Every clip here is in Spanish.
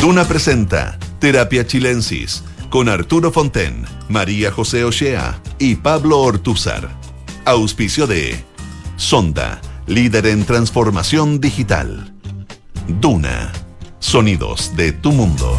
Duna presenta Terapia Chilensis con Arturo Fonten, María José Ochea y Pablo Ortúzar. Auspicio de Sonda, líder en transformación digital. Duna, sonidos de tu mundo.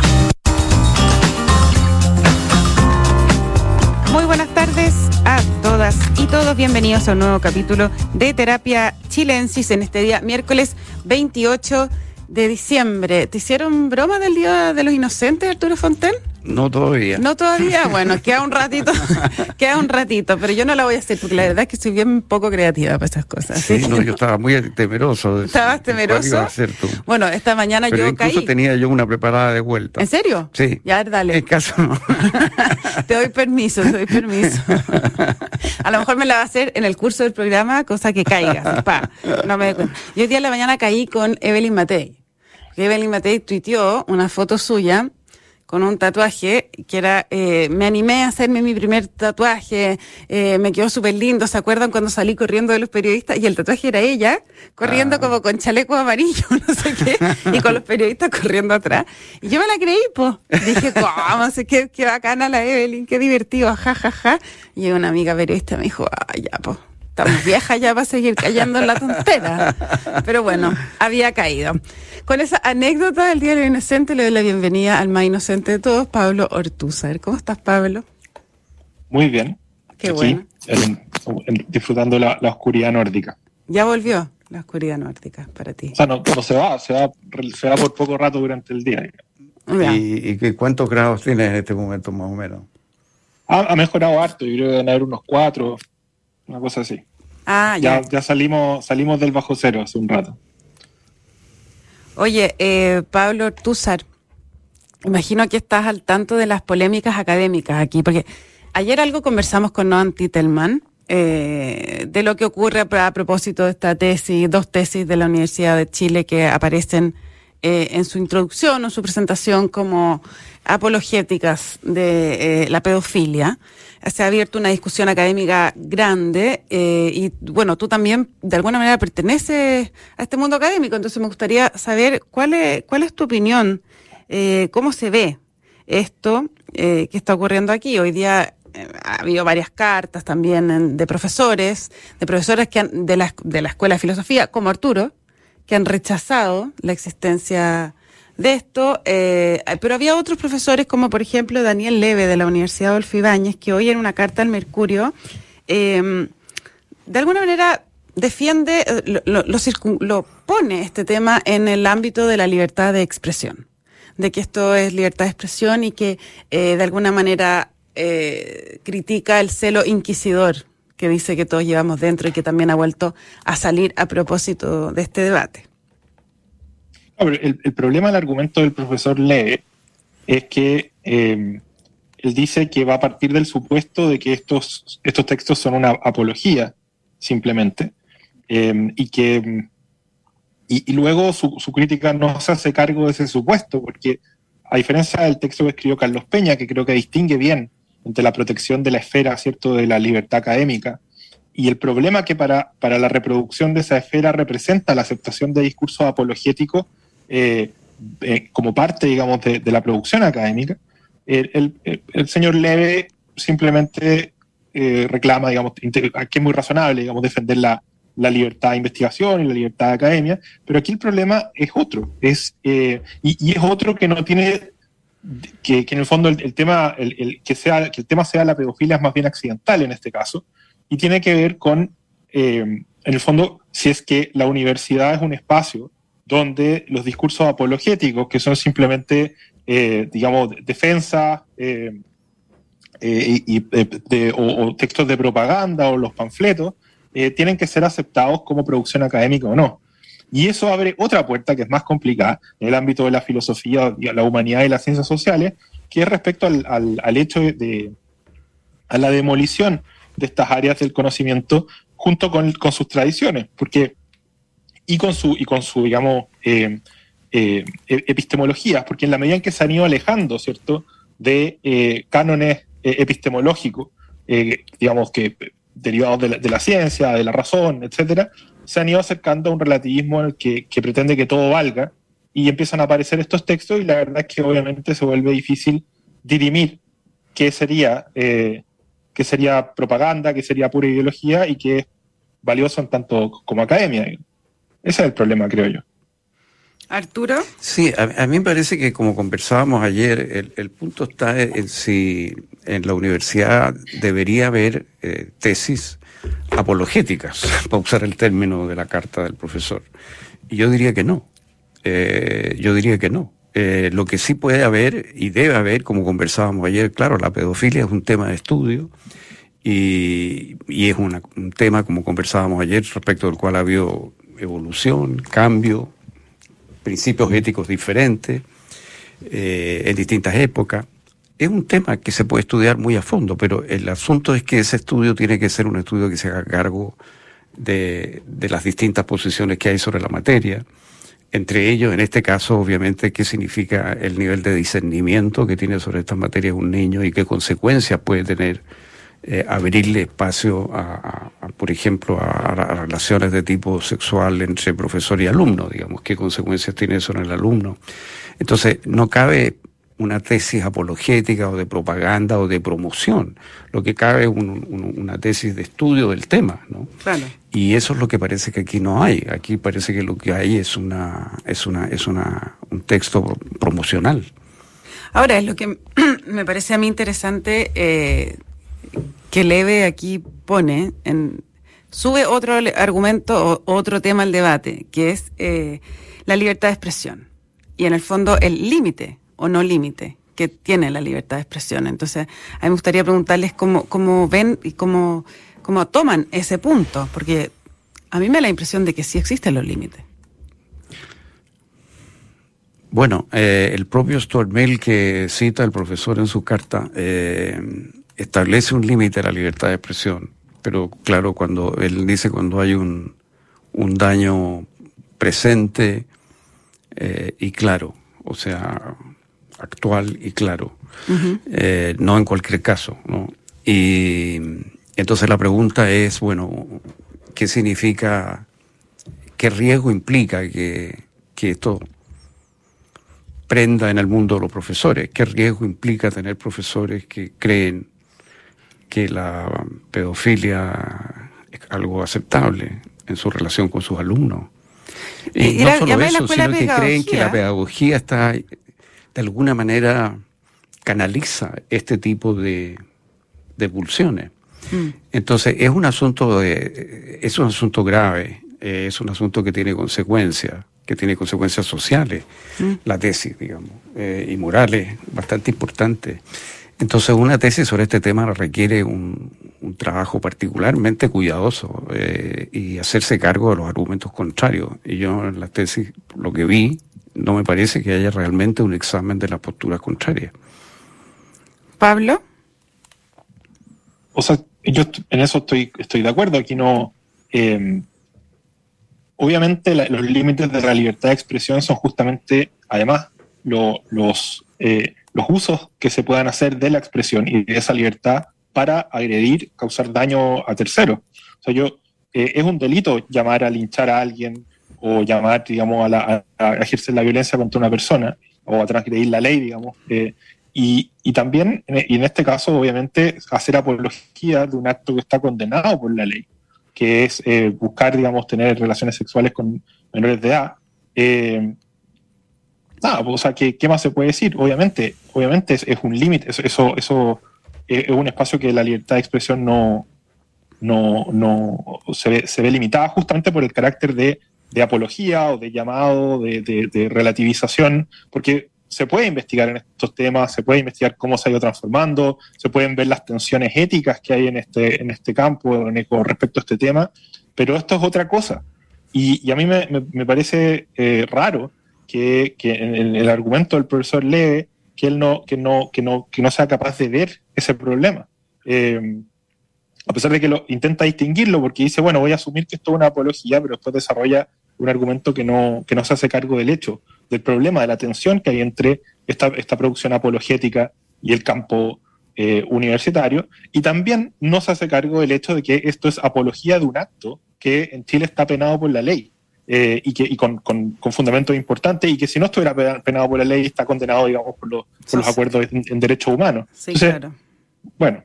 Muy buenas tardes a todas y todos. Bienvenidos a un nuevo capítulo de Terapia Chilensis en este día, miércoles 28 de diciembre. ¿Te hicieron broma del Día de los Inocentes, Arturo Fonten? No todavía. No todavía, bueno, queda un ratito, queda un ratito, pero yo no la voy a hacer porque la verdad es que soy bien poco creativa para estas cosas. Sí, no, yo estaba muy temeroso. De ¿Estabas temeroso? a hacer tú? Bueno, esta mañana Pero yo incluso caí. tenía yo una preparada de vuelta. ¿En serio? Sí. Ya, dale. En caso no. te doy permiso, te doy permiso. A lo mejor me la va a hacer en el curso del programa, cosa que caiga. Pa, no me. Yo hoy día en la mañana caí con Evelyn Matei. Evelyn Matei tuiteó una foto suya con un tatuaje que era, eh, me animé a hacerme mi primer tatuaje, eh, me quedó súper lindo, ¿se acuerdan cuando salí corriendo de los periodistas? Y el tatuaje era ella, corriendo Ah. como con chaleco amarillo, no sé qué, y con los periodistas corriendo atrás. Y yo me la creí, pues. Dije, ¿cómo? Sé qué, qué bacana la Evelyn, qué divertido, ja, ja, ja. Y una amiga periodista me dijo, ah, ya, pues. Estamos viejas ya para seguir cayendo en la tontera. Pero bueno, había caído. Con esa anécdota del Día del Inocente le doy la bienvenida al más inocente de todos, Pablo Ortúzar. ¿Cómo estás, Pablo? Muy bien. Qué Aquí, bueno. en- en- disfrutando la, la oscuridad nórdica. Ya volvió la oscuridad nórdica para ti. O sea, no, no se va, se va, se va por poco rato durante el día. ¿Y, y qué- cuántos grados tienes en este momento más o menos? Ha, ha mejorado harto, yo creo que deben haber unos cuatro, una cosa así. Ah, ya. Ya, ya salimos, salimos del bajo cero hace un rato. Oye, eh, Pablo Ortúzar, imagino que estás al tanto de las polémicas académicas aquí, porque ayer algo conversamos con Noam Titelman eh, de lo que ocurre a, a propósito de esta tesis, dos tesis de la Universidad de Chile que aparecen eh, en su introducción o su presentación como apologéticas de eh, la pedofilia. Se ha abierto una discusión académica grande eh, y bueno, tú también de alguna manera perteneces a este mundo académico, entonces me gustaría saber cuál es, cuál es tu opinión, cómo se ve esto que está ocurriendo aquí. Hoy día ha habido varias cartas también de profesores, de profesores que han- de, la, de la Escuela de Filosofía, como Arturo, que han rechazado la existencia de esto, eh, pero había otros profesores como por ejemplo Daniel Leve de la Universidad Adolfo Ibáñez, que hoy en una carta al Mercurio, eh, de alguna manera defiende, eh, lo, pone este tema en el ámbito de la libertad de expresión, de que esto es libertad de expresión y que eh, de alguna manera critica el celo inquisidor que dice que todos llevamos dentro y que también ha vuelto a salir a propósito de este debate. El, el problema del argumento del profesor Leve es que eh, él dice que va a partir del supuesto de que estos, estos textos son una apología, simplemente, eh, y que y, y luego su, su crítica no se hace cargo de ese supuesto, porque a diferencia del texto que escribió Carlos Peña, que creo que distingue bien entre la protección de la esfera, ¿cierto?, de la libertad académica, y el problema que para, para la reproducción de esa esfera representa la aceptación de discursos apologéticos eh, eh, como parte, digamos, de, de la producción académica, el, el- el- señor Leve simplemente eh, reclama, digamos, que es muy razonable, digamos, defender la, la libertad de investigación y la libertad de academia, pero aquí el problema es otro, es, eh, y, y es otro que no tiene, que, en el fondo el, tema, que, sea, que el tema sea la pedofilia es más bien accidental en este caso, y tiene que ver con, eh, en el fondo, si es que la universidad es un espacio donde los discursos apologéticos, que son simplemente, eh, digamos, defensa eh, o, textos de propaganda o los panfletos, tienen que ser aceptados como producción académica o no. Y eso abre otra puerta que es más complicada en el ámbito de la filosofía, la humanidad y las ciencias sociales, que es respecto al, al- hecho de, a la demolición de estas áreas del conocimiento junto con, con sus tradiciones, porque y con su y con su digamos eh, eh, e- epistemologías, porque en la medida en que se han ido alejando, cierto, de eh, cánones eh, epistemológicos, digamos que derivados de la, de la ciencia, de la razón, etcétera, se han ido acercando a un relativismo en el que, que pretende que todo valga y empiezan a aparecer estos textos y la verdad es que obviamente se vuelve difícil dirimir qué sería, eh, qué sería propaganda, qué sería pura ideología y qué es valioso en tanto como academia. Ese es el problema, creo yo. Arturo. Sí, a, mí me parece que como conversábamos ayer, el, punto está en si en la universidad debería haber eh, tesis apologéticas, para usar el término de la carta del profesor. Y yo diría que no. Eh, yo diría que no. Eh, lo que sí puede haber y debe haber, como conversábamos ayer, claro, la pedofilia es un tema de estudio y, es un tema, como conversábamos ayer, respecto del cual ha habido evolución, cambio, principios éticos diferentes eh, en distintas épocas. Es un tema que se puede estudiar muy a fondo, pero el asunto es que ese estudio tiene que ser un estudio que se haga cargo de, las distintas posiciones que hay sobre la materia entre ellos, en este caso, obviamente, qué significa el nivel de discernimiento que tiene sobre estas materias un niño y qué consecuencias puede tener eh, abrirle espacio, a, por ejemplo, a, relaciones de tipo sexual entre profesor y alumno, digamos, qué consecuencias tiene eso en el alumno. Entonces, no cabe una tesis apologética o de propaganda o de promoción. Lo que cabe es una tesis de estudio del tema, ¿no? Y eso es lo que parece que aquí no hay. Aquí parece que lo que hay es una es una es una un texto promocional. Ahora es lo que me parece a mí interesante eh, que Leve aquí pone en sube otro argumento o otro tema al debate que es eh, la libertad de expresión y en el fondo el límite o no límite que tiene la libertad de expresión. Entonces, a mí me gustaría preguntarles cómo, cómo ven y cómo, cómo toman ese punto, porque a mí me da la impresión de que sí existen los límites. Bueno, eh, el propio Stormel que cita el profesor en su carta eh, establece un límite a la libertad de expresión, pero claro, cuando él dice cuando hay un, un daño presente eh, y claro, o sea, actual y claro, eh, no en cualquier caso. ¿no? Y entonces la pregunta es, bueno, ¿qué significa, qué riesgo implica que, que esto prenda en el mundo de los profesores? ¿Qué riesgo implica tener profesores que creen que la pedofilia es algo aceptable en su relación con sus alumnos? Y, no solo eso, sino que creen que la pedagogía está de alguna manera canaliza este tipo de, de pulsiones. Mm. Entonces, es un asunto de, es un asunto grave, eh, es un asunto que tiene consecuencias, que tiene consecuencias sociales, mm. la tesis, digamos, eh, y morales bastante importantes. Entonces, una tesis sobre este tema requiere un, un trabajo particularmente cuidadoso eh, y hacerse cargo de los argumentos contrarios. Y yo en la tesis lo que vi no me parece que haya realmente un examen de la postura contraria. Pablo. O sea, yo en eso estoy, estoy de acuerdo. Aquí no. Em, obviamente, los límites de la libertad de expresión son justamente, además, los, eh, los usos que se puedan hacer de la expresión y de esa libertad para agredir, causar daño a terceros. O sea, yo. Eh, es un delito llamar a linchar a alguien, o llamar, digamos, a, la, a, ejercer la violencia contra una persona o a transgredir la ley, digamos. Eh, y, y, también, y en este caso, obviamente, hacer apología de un acto que está condenado por la ley, que es eh, buscar, digamos, tener relaciones sexuales con menores de edad. Eh, nada, pues, o sea, ¿qué, ¿qué, más se puede decir? Obviamente, obviamente es, es un límite, eso, eso, eso es un espacio que la libertad de expresión no, no, no se, ve, se ve limitada justamente por el carácter de de apología o de llamado, de, relativización, porque se puede investigar en estos temas, se puede investigar cómo se ha ido transformando, se pueden ver las tensiones éticas que hay en este, en este campo con respecto a este tema, pero esto es otra cosa. Y, a mí me, parece eh, raro que, en el, argumento del profesor Leve, que él no, que no, que no, que no sea capaz de ver ese problema. Eh, a pesar de que lo intenta distinguirlo, porque dice, bueno, voy a asumir que esto es una apología, pero después desarrolla un argumento que no, que no se hace cargo del hecho, del problema, de la tensión que hay entre esta, esta producción apologética y el campo eh, universitario, y también no se hace cargo del hecho de que esto es apología de un acto que en Chile está penado por la ley. eh, y, que, y con, con, con, fundamentos importantes y que si no estuviera penado por la ley está condenado, digamos, por, los, por los acuerdos en, derechos humanos. Sí, claro. Bueno.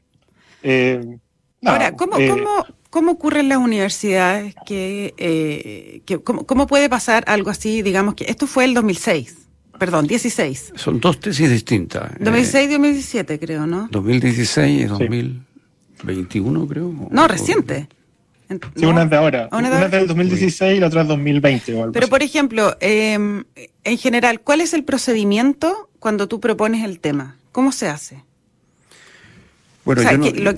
Eh, Ahora, ¿cómo, ¿cómo, ¿cómo, ocurre en las universidades que, eh, que cómo, cómo, puede pasar algo así, digamos que esto fue el 2006? Perdón, 16. Son dos tesis distintas. 2006 y 2017, creo, ¿no? 2016 y 2021, creo. No, reciente. Sí, una es de ahora. Una, es del 2016 y la otra es 2020. Pero, por ejemplo, em, en general, ¿cuál es el procedimiento cuando tú propones el tema? ¿Cómo se hace? Bueno,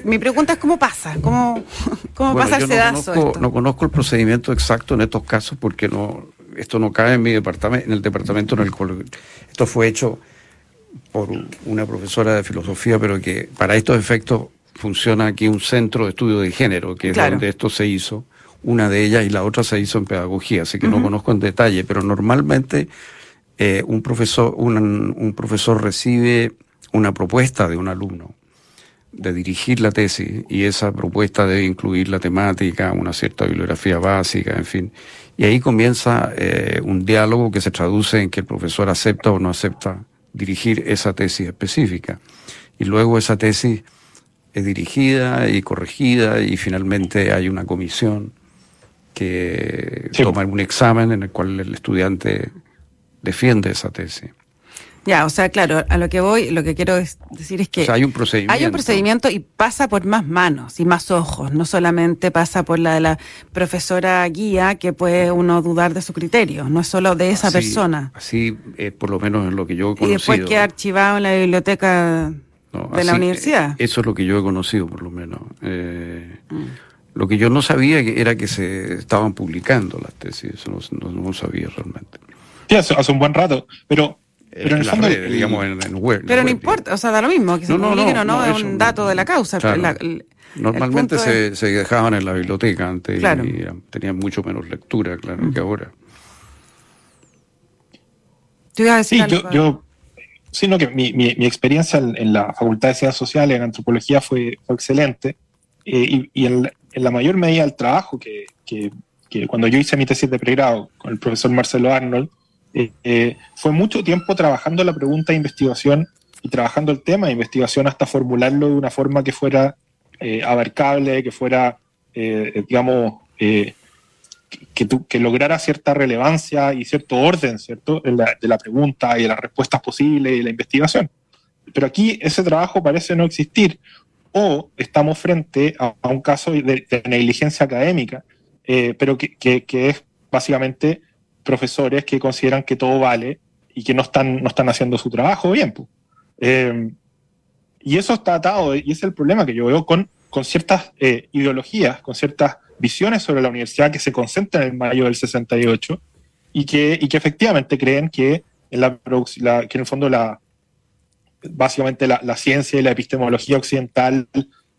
mi pregunta es cómo pasa, cómo, cómo pasa el no no conozco el procedimiento exacto en estos casos porque no esto no cae en mi departamento, en el departamento en el cual esto fue hecho por una profesora de filosofía, pero que para estos efectos funciona aquí un centro de estudio de género, que es donde esto se hizo, una de ellas y la otra se hizo en pedagogía, así que no conozco en detalle, pero normalmente eh, un, profesor, un, profesor recibe una propuesta de un alumno de dirigir la tesis y esa propuesta debe incluir la temática, una cierta bibliografía básica, en fin. Y ahí comienza eh, un diálogo que se traduce en que el profesor acepta o no acepta dirigir esa tesis específica. Y luego esa tesis dirigida y corregida y finalmente hay una comisión que toma un examen en el cual el estudiante defiende esa tesis. Ya, o sea, claro, a lo que voy, lo que quiero decir es que hay un procedimiento. Hay un procedimiento y pasa por más manos y más ojos, no solamente pasa por la de la profesora guía que puede uno dudar de su criterio, no es solo de esa persona. Así, eh, por lo menos en lo que yo he conocido. Y después queda archivado en la biblioteca de la universidad. Eso es lo que yo he conocido, por lo menos. Eh, mm. Lo que yo no sabía era que se estaban publicando las tesis, eso no, no, sabía realmente. Sí, hace, un buen rato, pero, pero en, el fondo... digamos, en, web. Pero no importa, o sea, da lo mismo, que se publiquen o no, es un dato de la causa. Normalmente se, se, dejaban en la biblioteca antes y tenían mucho menos lectura, claro, mm. que ahora. ¿Tú ibas a decir sí, yo, yo sino que mi, mi, experiencia en, la Facultad de Ciencias Sociales, en Antropología, fue, fue excelente. Eh, y, en, la mayor medida el trabajo que, que, cuando yo hice mi tesis de pregrado con el profesor Marcelo Arnold, eh, eh, fue mucho tiempo trabajando la pregunta de investigación y trabajando el tema de investigación hasta formularlo de una forma que fuera abarcable, que fuera, digamos, que, que lograra cierta relevancia y cierto orden, ¿cierto?, de la, pregunta y de las respuestas posibles y la investigación. Pero aquí ese trabajo parece no existir o estamos frente a, un caso de, negligencia académica, eh, pero que, que, es básicamente profesores que consideran que todo vale y que no están, no están haciendo su trabajo bien. Eh, y eso está atado, y es el problema que yo veo con, con ciertas eh, ideologías, con ciertas visiones sobre la universidad que se concentran en mayo del 68 y que, y que efectivamente creen que en, la, que en el fondo la, básicamente la, ciencia y la epistemología occidental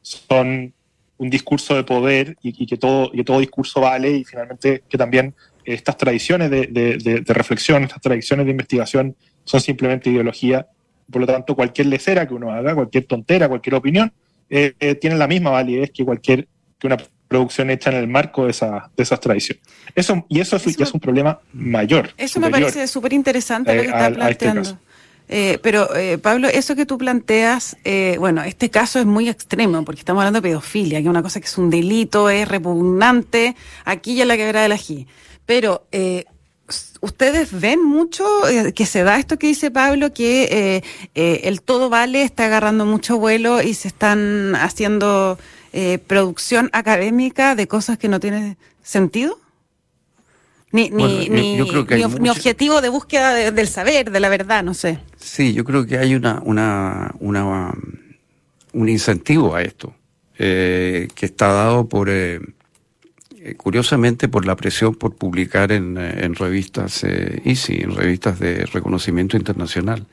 son un discurso de poder y, que, todo, y todo discurso vale y finalmente que también estas tradiciones de, de, reflexión, estas tradiciones de investigación son simplemente ideología. Por lo tanto, cualquier lecera que uno haga, cualquier tontera, cualquier opinión, eh, eh, tiene la misma validez que cualquier que una producción hecha en el marco de, esa, de esas tradiciones. Eso, y eso, es un problema mayor. Eso me parece súper interesante lo que está este planteando. Eh, pero, eh, Pablo, eso que tú planteas, eh, bueno, este caso es muy extremo, porque estamos hablando de pedofilia, que es una cosa que es un delito, es repugnante, aquí ya la quebrada del ají. Pero, ¿ustedes ven mucho que se da esto que dice Pablo, que el todo vale está agarrando mucho vuelo y se están haciendo eh, producción académica de cosas que no tienen sentido? Ni, ni, ni, objetivo de búsqueda del saber, de la verdad, no sé. Sí, yo creo que hay una, una, una un incentivo a esto, eh, que está dado por, eh, curiosamente, por la presión por publicar en, en revistas EASY, en revistas de reconocimiento internacional.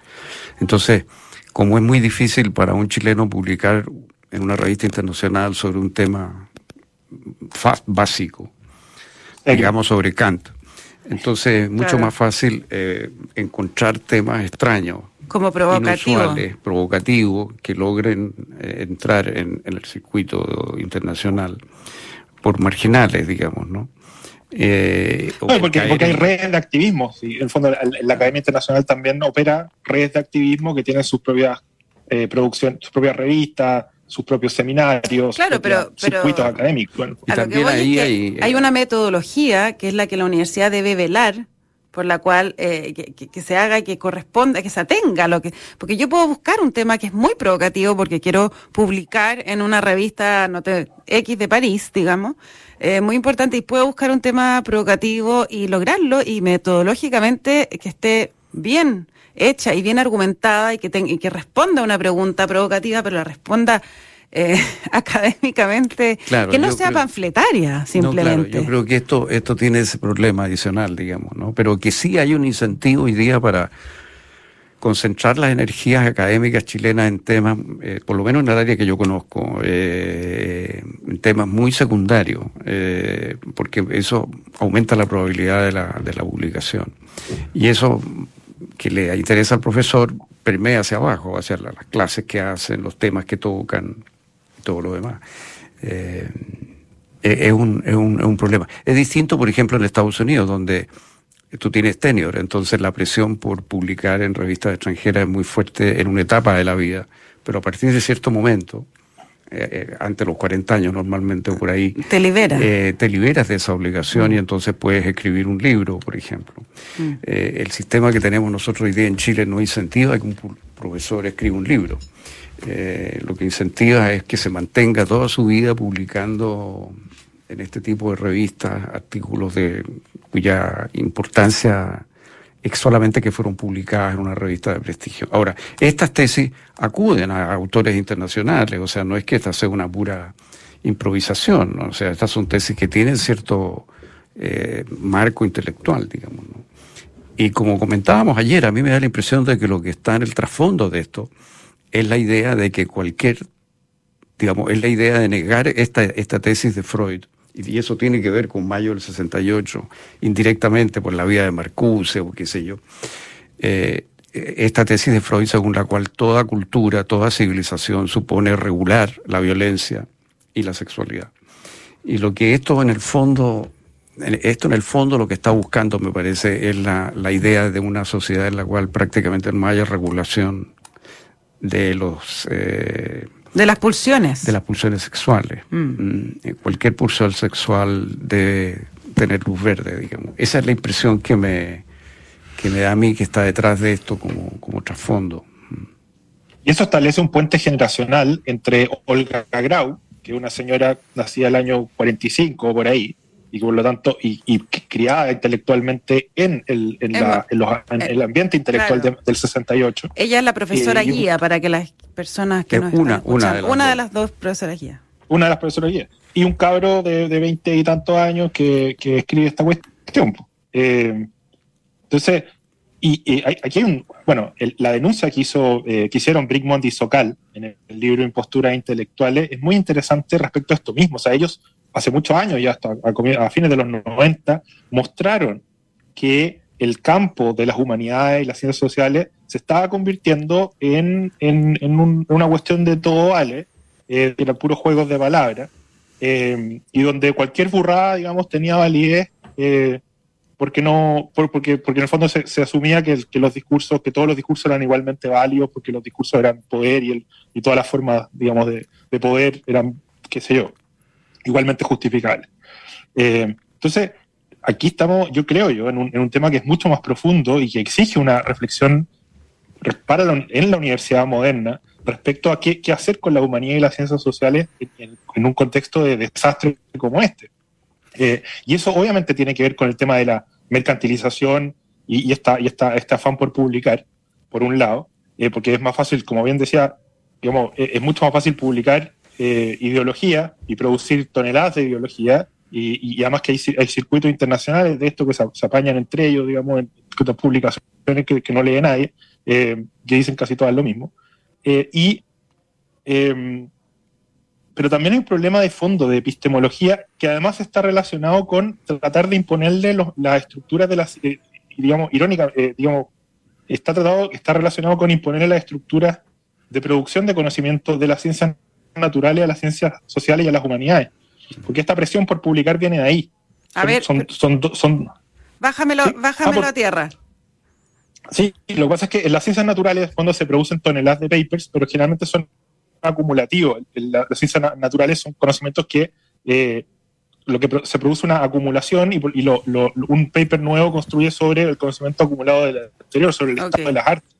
Entonces, como es muy difícil para un chileno publicar en una revista internacional sobre un tema básico, digamos sobre Kant. Entonces es mucho más fácil eh, encontrar temas extraños, como provocativo. provocativos, que logren eh, entrar en, el circuito internacional por marginales, digamos, ¿no? Eh, porque, hay redes de activismo. En el fondo, la, Academia Internacional también opera redes de activismo que tienen sus propias eh, producciones, sus propias revistas, sus propios seminarios, claro, pero, circuitos académicos. Y también ahí hay, hay una metodología que es la que la universidad debe velar por la cual eh, que, se haga que corresponda, que se atenga lo que... Porque yo puedo buscar un tema que es muy provocativo porque quiero publicar en una revista te, X de París, digamos, eh, muy importante, y puedo buscar un tema provocativo y lograrlo y metodológicamente que esté bien hecha y bien argumentada y que, y que responda a una pregunta provocativa, pero la responda eh, académicamente, que no sea panfletaria, simplemente. yo creo que esto, esto tiene ese problema adicional, digamos, ¿no? Pero que sí hay un incentivo hoy día para concentrar las energías académicas chilenas en temas, eh, por lo menos en el área que yo conozco, eh, en temas muy secundarios, porque eso aumenta la probabilidad de la, de la publicación. Y eso que le interesa al profesor permea hacia abajo, hacia las clases que hacen, los temas que tocan, todo lo demás. Eh, es, un, es, un, es un problema. Es distinto, por ejemplo, en Estados Unidos, donde tú tienes tenure, entonces la presión por publicar en revistas extranjeras es muy fuerte en una etapa de la vida, pero a partir de cierto momento, eh, eh ante los 40 años normalmente o por ahí, te liberas. Eh, te liberas de esa obligación y entonces puedes escribir un libro, por ejemplo. Mm. el sistema que tenemos nosotros hoy día en Chile no incentiva que un profesor escriba un libro. Eh, lo que incentiva es que se mantenga toda su vida publicando en este tipo de revistas artículos de cuya importancia es solamente que fueron publicadas en una revista de prestigio. Ahora, estas tesis acuden a autores internacionales, o sea, no es que esta sea una pura improvisación, o sea, estas son tesis que tienen cierto eh, marco intelectual, digamos. Y como comentábamos ayer, a mí me da la impresión de que lo que está en el trasfondo de esto es la idea de que cualquier, digamos, es la idea de negar esta, esta tesis de Freud. Y eso tiene que ver con mayo del 68, indirectamente por la vía de Marcuse o qué sé yo. Eh, esta tesis de Freud según la cual toda cultura, toda civilización supone regular la violencia y la sexualidad. Y lo que esto en el fondo, esto en el fondo lo que está buscando, me parece, es la, la idea de una sociedad en la cual prácticamente no haya regulación de los... Eh, de las pulsiones. De las pulsiones sexuales. Mm. Mm, eh, cualquier pulsión sexual debe tener luz verde, digamos. Esa es la impresión que me, que me da a mí que está detrás de esto como, como trasfondo. Y eso establece un puente generacional entre Olga Grau, que es una señora nacida el año 45 por ahí, y por lo tanto, y, criada intelectualmente en el, en la, en el ambiente intelectual del 68. Ella es la profesora guía para que las personas que nos una, una, de las, una de las dos profesoras guía. Una de las profesoras guía. Y un cabro de, de 20 y tantos años que, que escribe esta cuestión. Eh, entonces, y, aquí hay un, bueno, la denuncia que hizo, eh, que hicieron Brickmont y Socal en el, el libro Imposturas Intelectuales es muy interesante respecto a esto mismo. O sea, ellos hace muchos años, ya hasta a, fines de los 90, mostraron que el campo de las humanidades y las ciencias sociales se estaba convirtiendo en, una cuestión de todo vale, eh, eran puros juegos de palabras, eh, y donde cualquier burrada, digamos, tenía validez, eh, porque no, porque, porque en el fondo se, asumía que, los discursos, que todos los discursos eran igualmente válidos, porque los discursos eran poder y, y todas las formas, digamos, de, de poder eran, qué sé yo, igualmente justificable. Eh, entonces, aquí estamos, yo creo yo, en un, tema que es mucho más profundo y que exige una reflexión para en la universidad moderna respecto a qué, hacer con la humanidad y las ciencias sociales en, un contexto de desastre como este. Eh, y eso obviamente tiene que ver con el tema de la mercantilización y, esta, y esta, este afán por publicar, por un lado, eh, porque es más fácil, como bien decía, digamos, es mucho más fácil publicar eh, ideología y producir toneladas de ideología, y, además que hay, circuitos internacionales de esto que se, apañan entre ellos, digamos, en publicaciones que, no lee nadie, eh, que dicen casi todas lo mismo. Eh, y, em, pero también hay un problema de fondo de epistemología que además está relacionado con tratar de imponerle las estructuras de las, digamos, irónica, digamos, está tratado, está relacionado con imponerle las estructuras de producción de conocimiento de la ciencia naturales a las ciencias sociales y a las humanidades. Porque esta presión por publicar viene de ahí. A ver, son, son, son, bájamelo, Sí. bájamelo Ah, por- a tierra. Sí, lo que pasa es que en las ciencias naturales cuando se producen toneladas de papers, pero generalmente son acumulativos. Las ciencias na- naturales son conocimientos que eh, lo que se produce una acumulación y, por- y lo- lo- un paper nuevo construye sobre el conocimiento acumulado del anterior, sobre el estado de las artes.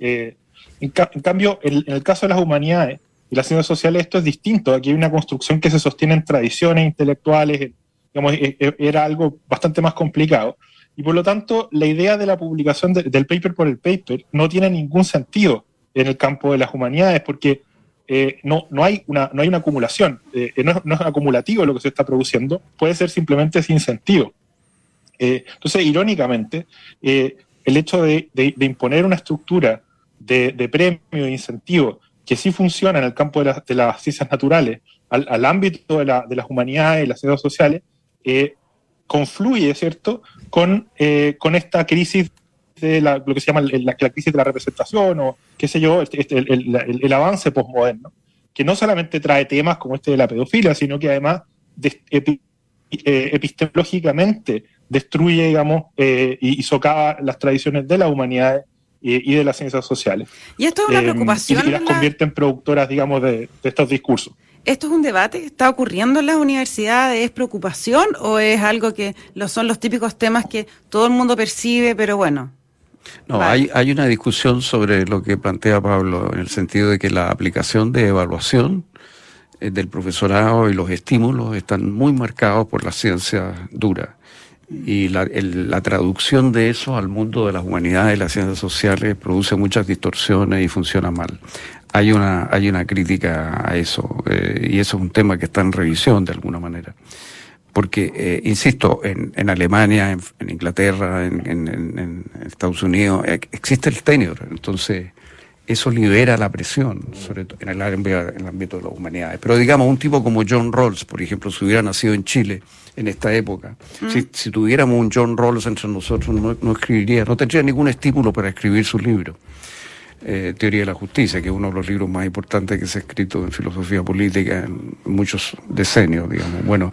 Eh, en, ca- en cambio, en el caso de las humanidades y las ciencias sociales esto es distinto. Aquí hay una construcción que se sostiene en tradiciones intelectuales, digamos, e- e- era algo bastante más complicado. Y por lo tanto, la idea de la publicación de- del paper por el paper no tiene ningún sentido en el campo de las humanidades, porque eh, no, no, hay una, no hay una acumulación, eh, no, es, no es acumulativo lo que se está produciendo, puede ser simplemente sin sentido. Eh, entonces, irónicamente, eh, el hecho de, de- de imponer una estructura de, de premio e incentivo que sí funciona en el campo de, la- de las ciencias naturales al, al ámbito de, la- de las humanidades y las ciencias sociales, eh, confluye, ¿cierto?, con, eh, con esta crisis de la- lo que se llama la, la crisis de la representación o qué sé yo, este- este- el, el- el- el avance postmoderno, que no solamente trae temas como este de la pedofilia, sino que además des- epi- eh, epistemológicamente destruye, digamos, eh, y, y socava las tradiciones de la humanidad y, y de las ciencias sociales. Y esto es una Eh, preocupación. y, y las la- convierte en productoras, digamos, de, de estos discursos. ¿Esto es un debate que está ocurriendo en las universidades? ¿Es preocupación o es algo que lo son los típicos temas que todo el mundo percibe, pero bueno? No, Vale. hay, hay una discusión sobre lo que plantea Pablo, en el sentido de que la aplicación de evaluación eh, del profesorado y los estímulos están muy marcados por las ciencias duras. Y la, el- la traducción de eso al mundo de las humanidades y las ciencias sociales produce muchas distorsiones y funciona mal. Hay una, hay una crítica a eso, eh, y eso es un tema que está en revisión de alguna manera porque, eh, insisto, en, en Alemania, en, en Inglaterra, en, en- Estados Unidos, eh, existe el tenure, entonces eso libera la presión, sobre todo en el, ámbito- en el ámbito de las humanidades. Pero digamos, un tipo como John Rawls, por ejemplo, si hubiera nacido en Chile en esta época, si, si tuviéramos un John Rawls entre nosotros, no, no escribiría, no tendría ningún estímulo para escribir su libro. Eh, Teoría de la Justicia, que es uno de los libros más importantes que se ha escrito en filosofía política en muchos decenios, digamos. Bueno,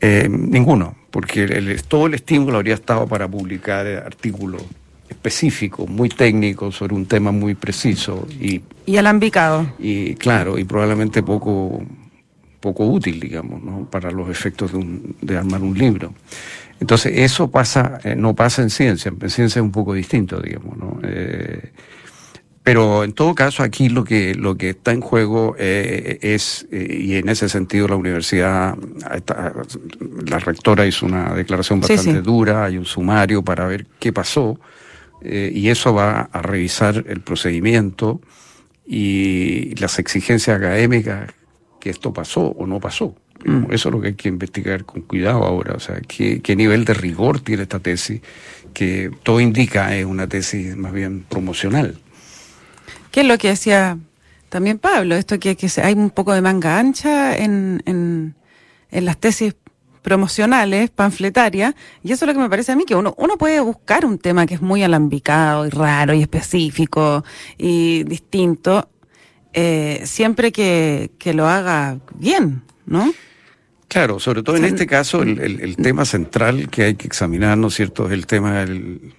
eh, ninguno, porque el- el- todo el estímulo habría estado para publicar eh, artículos específicos, muy técnicos, sobre un tema muy preciso y, Y alambicado. y claro, y probablemente poco, poco útil, digamos, ¿no? para los efectos de, un- de armar un libro. Entonces, eso pasa, eh, no pasa en ciencia, en ciencia es un poco distinto, digamos, ¿no? Eh, pero en todo caso aquí lo que lo que está en juego eh, es eh, y en ese sentido la universidad está- la rectora hizo una declaración Sí, bastante sí. dura hay un sumario para ver qué pasó eh, y eso va a revisar el procedimiento y las exigencias académicas que esto pasó o no pasó. Eso es lo que hay que investigar con cuidado ahora. O sea qué, qué nivel de rigor tiene esta tesis que todo indica es una tesis más bien promocional. ¿Qué es lo que decía también Pablo? Esto que, hay un poco de manga ancha en, en, en las tesis promocionales, panfletarias, y eso es lo que me parece a mí, que uno, uno puede buscar un tema que es muy alambicado y raro y específico y distinto, eh, siempre que, que lo haga bien, ¿no? Claro, sobre todo en este caso el, el- el tema central que hay que examinar, ¿no es cierto?, es el tema del,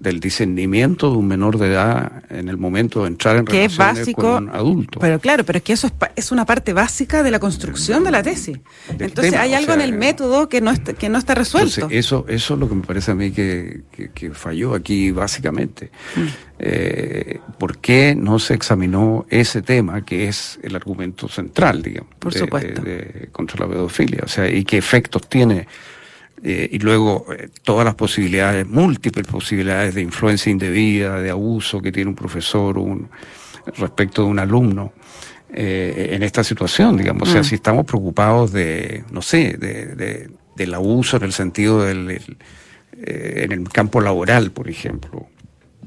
del discernimiento de un menor de edad en el momento de entrar en Que es relaciones básico, con un adulto. Pero claro, pero es que eso es, es una parte básica de la construcción de la tesis. Entonces tema, hay o algo sea, en el método que no está, que no está resuelto. Entonces, eso, eso es lo que me parece a mí que, que- que falló aquí básicamente. Mm. Eh, ¿Por qué no se examinó ese tema que es el argumento central, digamos, Por de- supuesto. de- de- contra la pedofilia? O sea, y qué efectos tiene. Eh, y luego eh, todas las posibilidades, múltiples posibilidades de influencia indebida, de abuso que tiene un profesor un, respecto de un alumno eh, en esta situación, digamos. O sea, Mm. si estamos preocupados de, no sé, de, de- del abuso en el sentido del, eh, en el campo laboral, por ejemplo,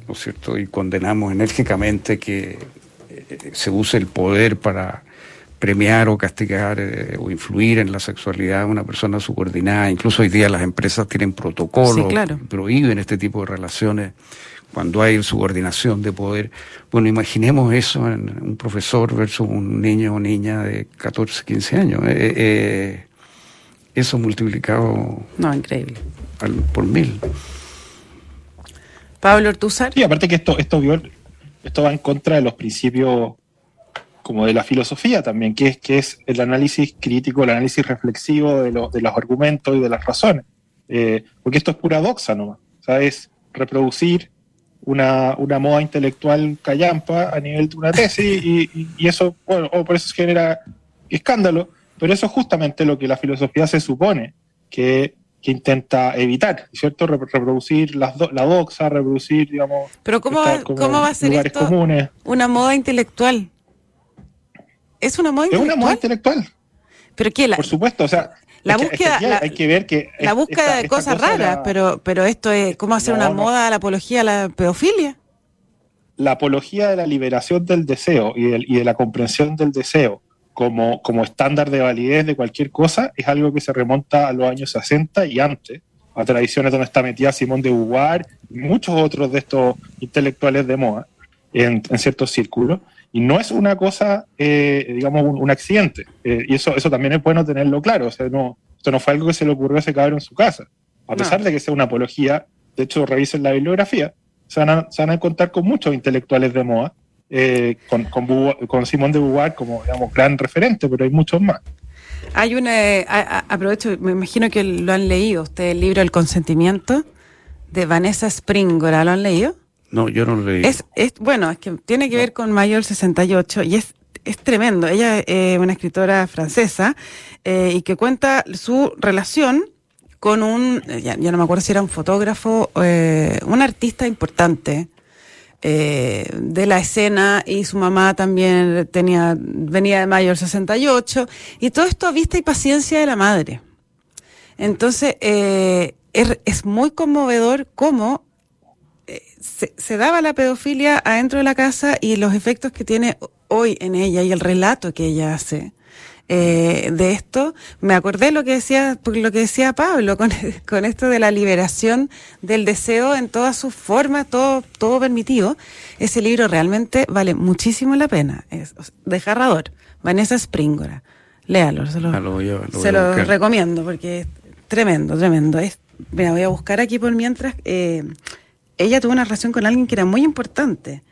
¿no es cierto? Y condenamos enérgicamente que eh, se use el poder para premiar o castigar eh, o influir en la sexualidad de una persona subordinada. Incluso hoy día las empresas tienen protocolos, Sí, claro. prohíben este tipo de relaciones cuando hay subordinación de poder. Bueno, imaginemos eso en un profesor versus un niño o niña de 14, 15 años. Eh, eh, eso multiplicado No, increíble. al- por mil. Pablo Ortúzar. Sí, aparte que esto, esto, esto va en contra de los principios como de la filosofía también, que es, que es el análisis crítico, el análisis reflexivo de, lo- de los argumentos y de las razones. Eh, porque esto es pura doxa nomás. O sea, es reproducir una, una moda intelectual callampa a nivel de una tesis y, y- y eso, bueno, o por eso genera escándalo, pero eso es justamente lo que la filosofía se supone que, que intenta evitar, ¿cierto? Re- reproducir las do- la doxa, reproducir, digamos, Pero ¿cómo como cómo va a ser lugares esto comunes. una moda intelectual? ¿Es una moda Es una intelectual? moda intelectual, ¿Pero qué? La, por supuesto. O sea, la que- búsqueda- la- hay que ver que. la búsqueda esta- de esta cosas cosa raras, la- pero, pero esto es cómo hacer No, una moda a la apología a la pedofilia. la apología de la liberación del deseo y, del- y de la comprensión del deseo como, como estándar de validez de cualquier cosa es algo que se remonta a los años 60 y antes, a tradiciones donde está metida Simón de Beauvoir y muchos otros de estos intelectuales de moda en, en ciertos círculos. Y no es una cosa, eh, digamos, un, un accidente. Eh, y eso, eso también es bueno tenerlo claro. O sea, no, esto no fue algo que se le ocurrió a ese cabrón en su casa. A No. pesar de que sea una apología, de hecho, revisen la bibliografía, se van a, se van a encontrar con muchos intelectuales de moda, eh, con, con, Simón de Beauvoir como, digamos, gran referente, pero hay muchos más. Hay un, eh, a- a- aprovecho, me imagino que lo han leído usted, el libro El consentimiento de Vanessa Springora, ¿lo han leído? No, yo no lo leí. Es, es, bueno, es que tiene que ver con Mayo del 68 y es, es tremendo. Ella es eh, una escritora francesa eh, y que cuenta su relación con un, eh, ya, ya no me acuerdo si era un fotógrafo, eh, un artista importante de la escena y su mamá también tenía, venía de Mayo del 68 y todo esto a vista y paciencia de la madre. Entonces, es, es muy conmovedor cómo se, se daba la pedofilia adentro de la casa y los efectos que tiene hoy en ella y el relato que ella hace eh, de esto. Me acordé lo que decía, lo que decía Pablo con, con esto de la liberación del deseo en todas sus formas, todo, todo permitido. Ese libro realmente vale muchísimo la pena. Es desgarrador. Vanessa Springora. Léalo, se lo, Ah, lo lo se lo recomiendo porque es tremendo, tremendo. Es, mira, voy a buscar aquí por mientras. eh, ella tuvo una relación con alguien que era muy importante.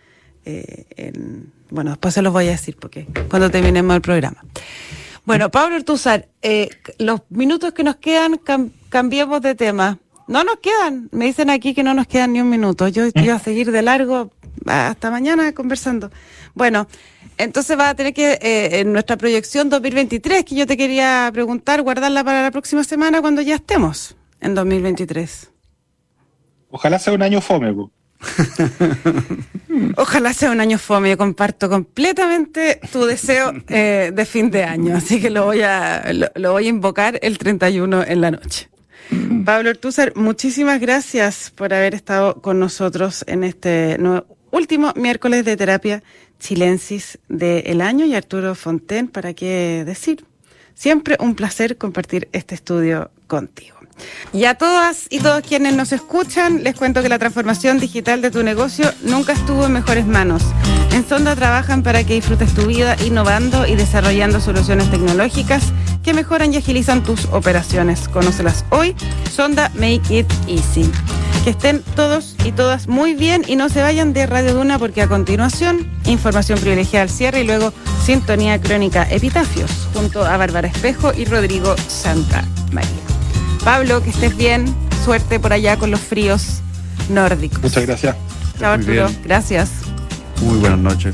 eh, en- bueno, después se los voy a decir porque cuando terminemos el programa. Bueno, Pablo Ortuzar, eh, los minutos que nos quedan, cam- cambiemos de tema. No nos quedan, me dicen aquí que no nos quedan ni un minuto. Yo voy a seguir de largo hasta mañana conversando. Bueno, entonces va a tener que, eh, en nuestra proyección 2023, que yo te quería preguntar, guardarla para la próxima semana cuando ya estemos en 2023. Ojalá sea un año fome, po. Ojalá sea un año fome, yo comparto completamente tu deseo eh, de fin de año, así que lo voy a lo, voy a invocar el 31 en la noche. Pablo Ortúzar, muchísimas gracias por haber estado con nosotros en este nuevo- último miércoles de terapia chilensis del año y Arturo Fonten, ¿para qué decir? Siempre un placer compartir este estudio contigo. Y a todas y todos quienes nos escuchan, les cuento que la transformación digital de tu negocio nunca estuvo en mejores manos. En Sonda trabajan para que disfrutes tu vida innovando y desarrollando soluciones tecnológicas que mejoran y agilizan tus operaciones. Conócelas hoy. Sonda Make It Easy. Que estén todos y todas muy bien y no se vayan de Radio Duna porque a continuación información privilegiada al cierre y luego sintonía crónica epitafios junto a Bárbara Espejo y Rodrigo Santa María. Pablo, que estés bien. Suerte por allá con los fríos nórdicos. Muchas gracias. Chao Arturo. bien. Gracias. Muy buenas noches.